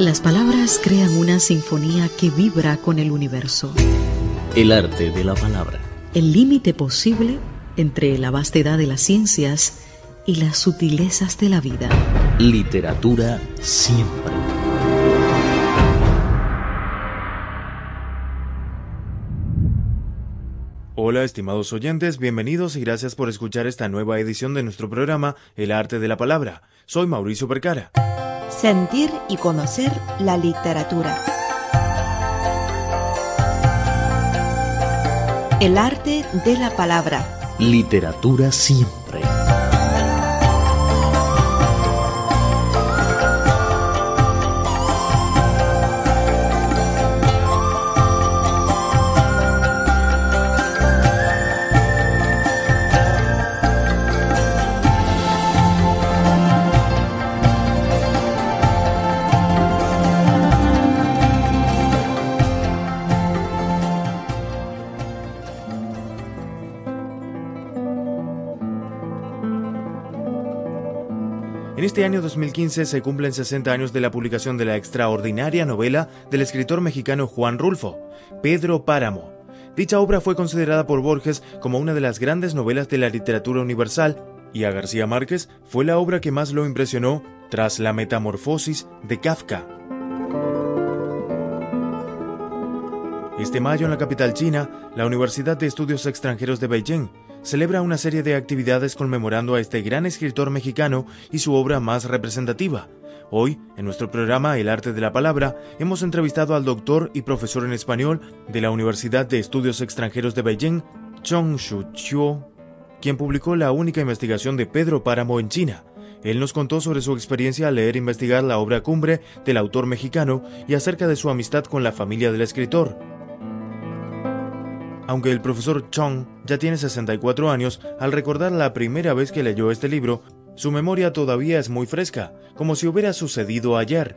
Las palabras crean una sinfonía que vibra con el universo. El arte de la palabra. El límite posible entre la vastedad de las ciencias y las sutilezas de la vida. Literatura siempre. Hola estimados oyentes, bienvenidos y gracias por escuchar esta nueva edición de nuestro programa El arte de la palabra. Soy Mauricio Percara. Sentir y conocer la literatura. El arte de la palabra. Literatura siempre. En este año 2015 se cumplen 60 años de la publicación de la extraordinaria novela del escritor mexicano Juan Rulfo, Pedro Páramo. Dicha obra fue considerada por Borges como una de las grandes novelas de la literatura universal y a García Márquez fue la obra que más lo impresionó tras la metamorfosis de Kafka. Este mayo en la capital china, la Universidad de Estudios Extranjeros de Beijing celebra una serie de actividades conmemorando a este gran escritor mexicano y su obra más representativa. Hoy, en nuestro programa El Arte de la Palabra, hemos entrevistado al doctor y profesor en español de la Universidad de Estudios Extranjeros de Beijing, Chong Shu Chiu, quien publicó la única investigación de Pedro Páramo en China. Él nos contó sobre su experiencia al leer e investigar la obra cumbre del autor mexicano y acerca de su amistad con la familia del escritor. Aunque el profesor Chong ya tiene 64 años, al recordar la primera vez que leyó este libro, su memoria todavía es muy fresca, como si hubiera sucedido ayer.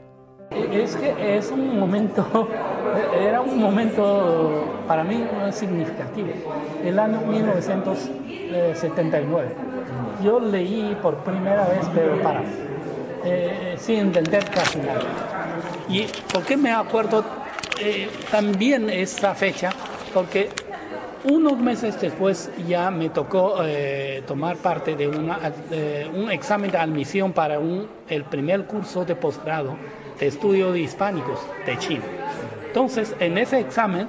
Es que es un momento, era un momento para mí significativo. El año 1979. Yo leí por primera vez Pedro Páramo, eh, sin entender casi nada. ¿Y por qué me acuerdo eh, también esta fecha? Porque unos meses después ya me tocó eh, tomar parte de eh, un examen de admisión para el primer curso de posgrado de estudios hispánicos de China. Entonces, en ese examen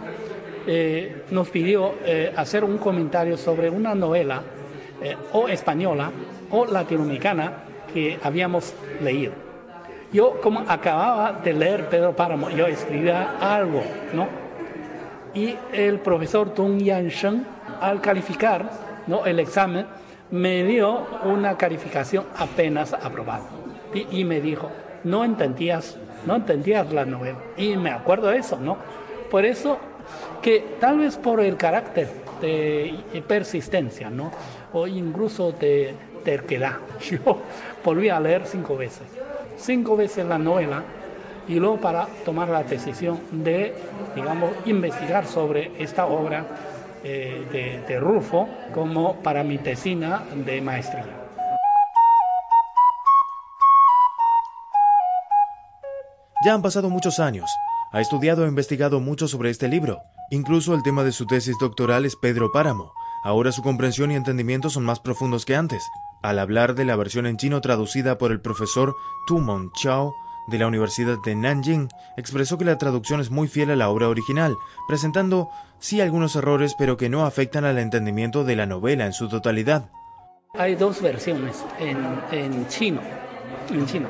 eh, nos pidió hacer un comentario sobre una novela o española o latinoamericana que habíamos leído. Yo, como acababa de leer Pedro Páramo, yo escribía algo, ¿no? Y el profesor Tung Yan Sheng, al calificar ¿no? el examen, me dio una calificación apenas aprobada. Y, me dijo, no entendías, no entendías la novela. Y me acuerdo de eso, ¿no? Por eso que tal vez por el carácter de persistencia, ¿no? O incluso de terquedad. Yo volví a leer cinco veces. Cinco veces la novela y luego para tomar la decisión de, digamos, investigar sobre esta obra eh, de, de Rufo como para mi tesina de maestría. Ya han pasado muchos años. Ha estudiado e investigado mucho sobre este libro. Incluso el tema de su tesis doctoral es Pedro Páramo. Ahora su comprensión y entendimiento son más profundos que antes. Al hablar de la versión en chino traducida por el profesor Tu Mon Chao, de la Universidad de Nanjing expresó que la traducción es muy fiel a la obra original, presentando sí algunos errores pero que no afectan al entendimiento de la novela en su totalidad. Hay dos versiones en, chino, en chino,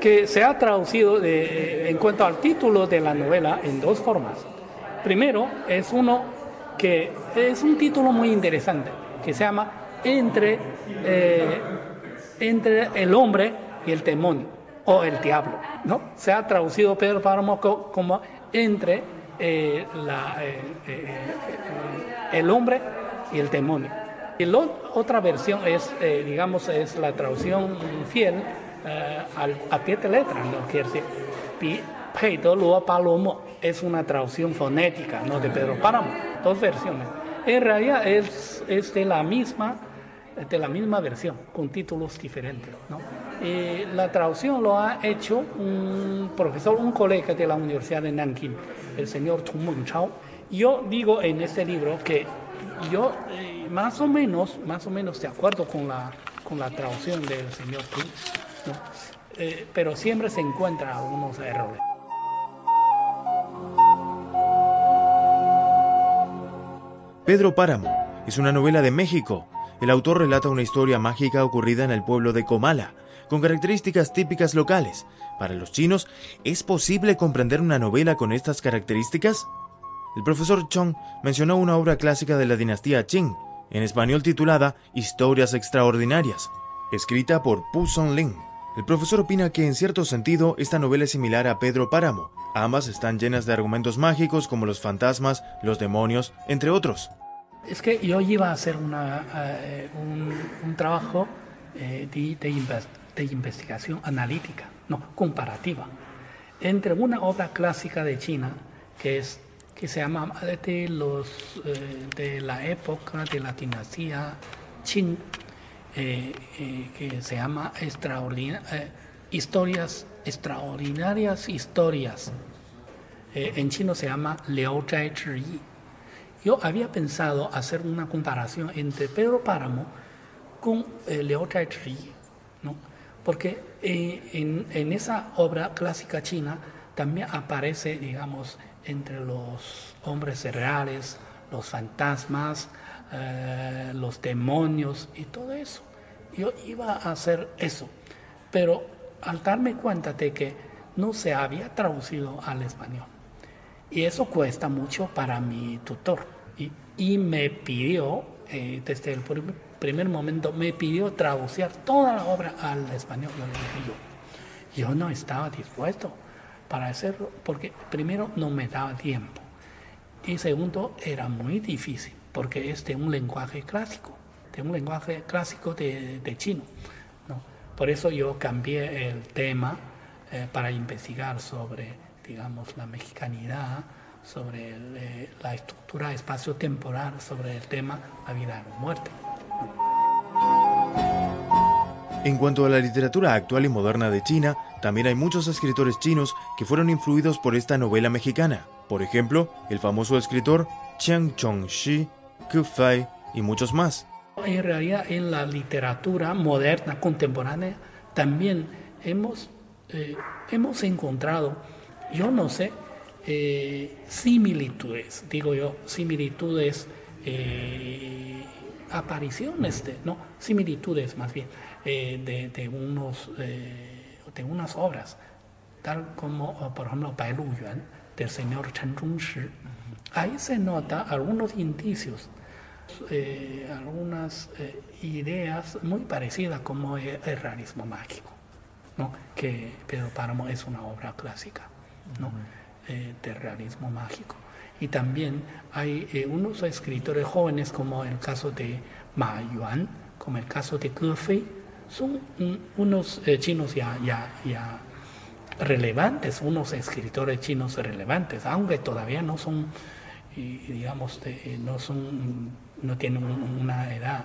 que se ha traducido en cuanto al título de la novela en dos formas. Primero es uno que es un título muy interesante, que se llama Entre, eh, entre el hombre y el demonio o el diablo, ¿no? Se ha traducido Pedro Páramo como entre eh, la, eh, eh, el hombre y el demonio. Y la otra versión es, digamos, es la traducción fiel al, a pie de letra, ¿no? Quiere decir, Luo Palomo es una traducción fonética, ¿no? De Pedro Páramo, dos versiones. En realidad es, es de la misma de la misma versión, con títulos diferentes, ¿no? Eh, la traducción lo ha hecho un profesor, un colega de la Universidad de Nanking, el señor Tu Mengchao. Yo digo en este libro que yo eh, más o menos, más o menos de acuerdo con la, con la traducción del señor Tu, eh, pero siempre se encuentran algunos errores. Pedro Páramo es una novela de México. El autor relata una historia mágica ocurrida en el pueblo de Comala, con características típicas locales. Para los chinos, ¿es posible comprender una novela con estas características? El profesor Chong mencionó una obra clásica de la dinastía Qing, en español titulada Historias Extraordinarias, escrita por Pu Song-ling. El profesor opina que en cierto sentido esta novela es similar a Pedro Páramo. Ambas están llenas de argumentos mágicos como los fantasmas, los demonios, entre otros. Es que yo iba a hacer eh, un, trabajo eh, de, de, investigación analítica, no, comparativa, entre una obra clásica de China que es que se llama de los eh, de la época de la dinastía Qing que se llama historias extraordinarias historias en chino se llama Liao Zhai Zhi yo había pensado hacer una comparación entre Pedro Páramo con eh, Liao ¿no? Porque eh, en, esa obra clásica china también aparece, digamos, entre los hombres reales, los fantasmas, eh, los demonios y todo eso. Yo iba a hacer eso, pero al darme cuenta de que no se había traducido al español, y eso cuesta mucho para mi tutor. Y, me pidió, eh, desde el momento, me pidió traducir toda la obra al español. Yo le dije yo, yo no estaba dispuesto para hacerlo, porque primero no me daba tiempo. Y segundo, era muy difícil, porque es de un lenguaje clásico, de un lenguaje clásico de, chino. ¿no? Por eso yo cambié el tema eh, para investigar sobre digamos, la mexicanidad, sobre eh, la estructura espacio-temporal, sobre el tema la vida o muerte. En cuanto a la literatura actual y moderna de China, también hay muchos escritores chinos que fueron influidos por esta novela mexicana. Por ejemplo, el famoso escritor Chiang Chong-shi, Ku Fei y muchos más. En realidad, en la literatura moderna, contemporánea, también hemos, eh, hemos encontrado yo no sé, eh, similitudes, digo yo, similitudes, eh, apariciones, de, no, similitudes más bien, eh, de, de, unos, de unas obras, tal como, por ejemplo, Bai Lu Yuan, del señor Chen Zhongshi. Ahí se nota algunos indicios, algunas ideas muy parecidas como el, el realismo mágico, ¿no? que Pedro Páramo es una obra clásica. ¿no? Eh, de realismo mágico. Y también hay eh, unos escritores jóvenes, como el caso de Ma Yuan, como el caso de Ge Fei, son unos eh, chinos ya, ya, ya relevantes, unos escritores chinos relevantes, aunque todavía no son, digamos, no son, no tienen una edad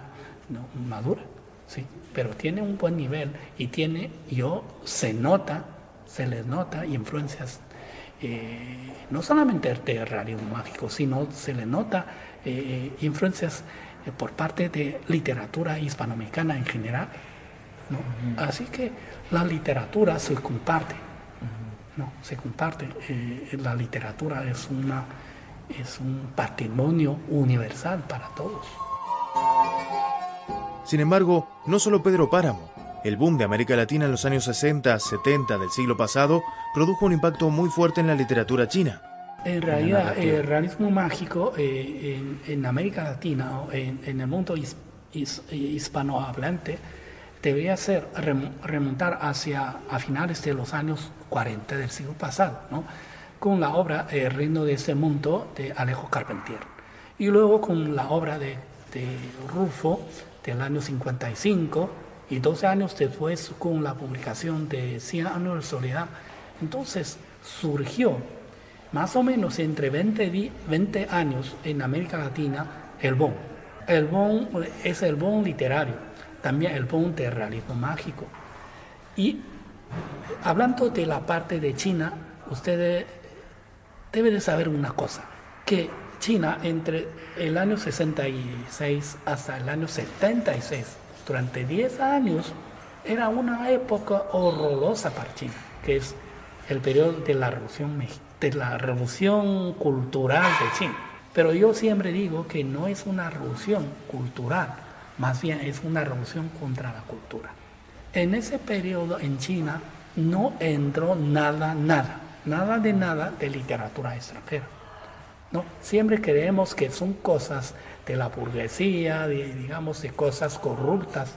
madura, sí, pero tiene un buen nivel y tiene, yo se nota, se les nota influencias eh, no solamente de realismo mágico, sino se le nota eh, influencias eh, por parte de literatura hispanoamericana en general. Así que la literatura se comparte, ¿no? se comparte. la literatura es, una, es un patrimonio universal para todos. Sin embargo, no solo Pedro Páramo, el boom de América Latina en los años 60, 70 del siglo pasado produjo un impacto muy fuerte en la literatura china. En realidad, el realismo mágico eh, en, América Latina, o en, el mundo hispanohablante, debería ser remontar hacia a finales de los años 40 del siglo pasado, ¿no? con la obra El reino de ese mundo de Alejo Carpentier. Y luego con la obra de, de Rufo del año 55, y 12 años después con la publicación de 100 años de soledad, entonces surgió más o menos entre 20, 20 años en América Latina el boom. El boom es el boom literario, también el boom realismo mágico. Y hablando de la parte de China, ustedes deben de saber una cosa, que China entre el año 66 hasta el año 76, durante 10 años, era una época horrorosa para China, que es el periodo de la revolución, de la revolución cultural de China. Pero yo siempre digo que no es una revolución cultural, más bien es una revolución contra la cultura. En ese periodo en China no entró nada, nada, nada de nada de literatura extranjera. ¿no? Siempre creemos que son cosas de la burguesía, digamos, de cosas corruptas.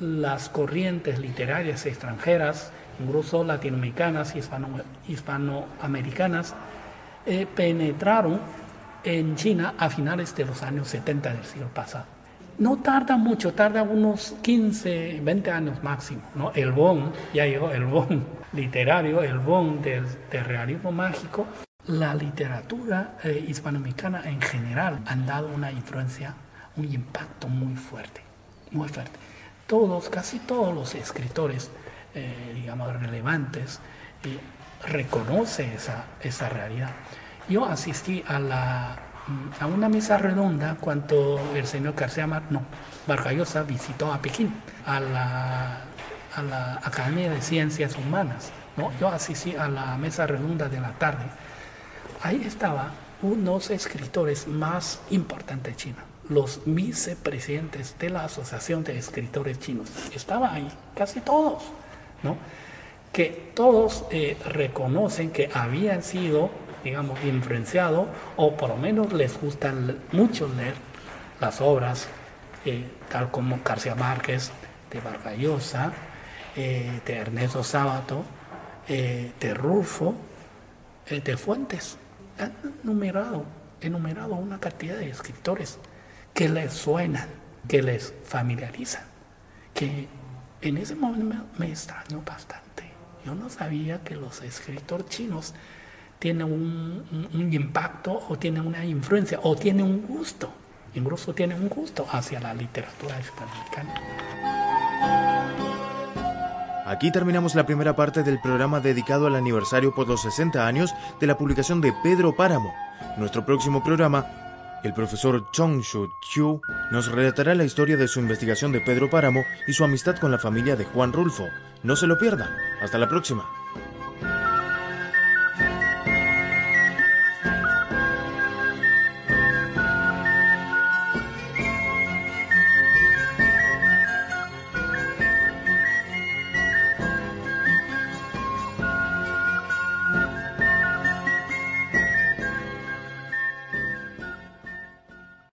Las corrientes literarias extranjeras, incluso latinoamericanas y hispanoamericanas, eh, penetraron en China a finales de los años 70 del siglo pasado. No tarda mucho, tarda unos 15, 20 años máximo. El boom, ya llegó el boom literario, el boom del, realismo mágico. La literatura eh, hispanoamericana en general han dado una influencia, un impacto muy fuerte, muy fuerte. Todos, casi todos los escritores, eh, digamos, relevantes, eh, reconocen esa, esa realidad. Yo asistí a, la, a una mesa redonda cuando el señor García Mar, no, visitó a Pekín, a la, a la Academia de Ciencias Humanas. ¿no? Yo asistí a la mesa redonda de la tarde. Ahí estaban unos escritores más importantes de China, los vicepresidentes de la Asociación de Escritores Chinos. Estaban ahí, casi todos, ¿no? que todos eh, reconocen que habían sido digamos, influenciado o por lo menos les gusta mucho leer las obras, eh, tal como García Márquez, de Vargallosa, eh, de Ernesto Sábato, eh, de Rufo, de Fuentes. Han enumerado, enumerado una cantidad de escritores que les suenan, que les familiarizan, que en ese momento me extrañó bastante. Yo no sabía que los escritores chinos tiene un, impacto o tiene una influencia o tiene un gusto, incluso tiene un gusto hacia la literatura hispanoamericana. Aquí terminamos la primera parte del programa dedicado al aniversario por los 60 años de la publicación de Pedro Páramo. Nuestro próximo programa, el profesor Chong Shu Chiu nos relatará la historia de su investigación de Pedro Páramo y su amistad con la familia de Juan Rulfo. No se lo pierdan. Hasta la próxima.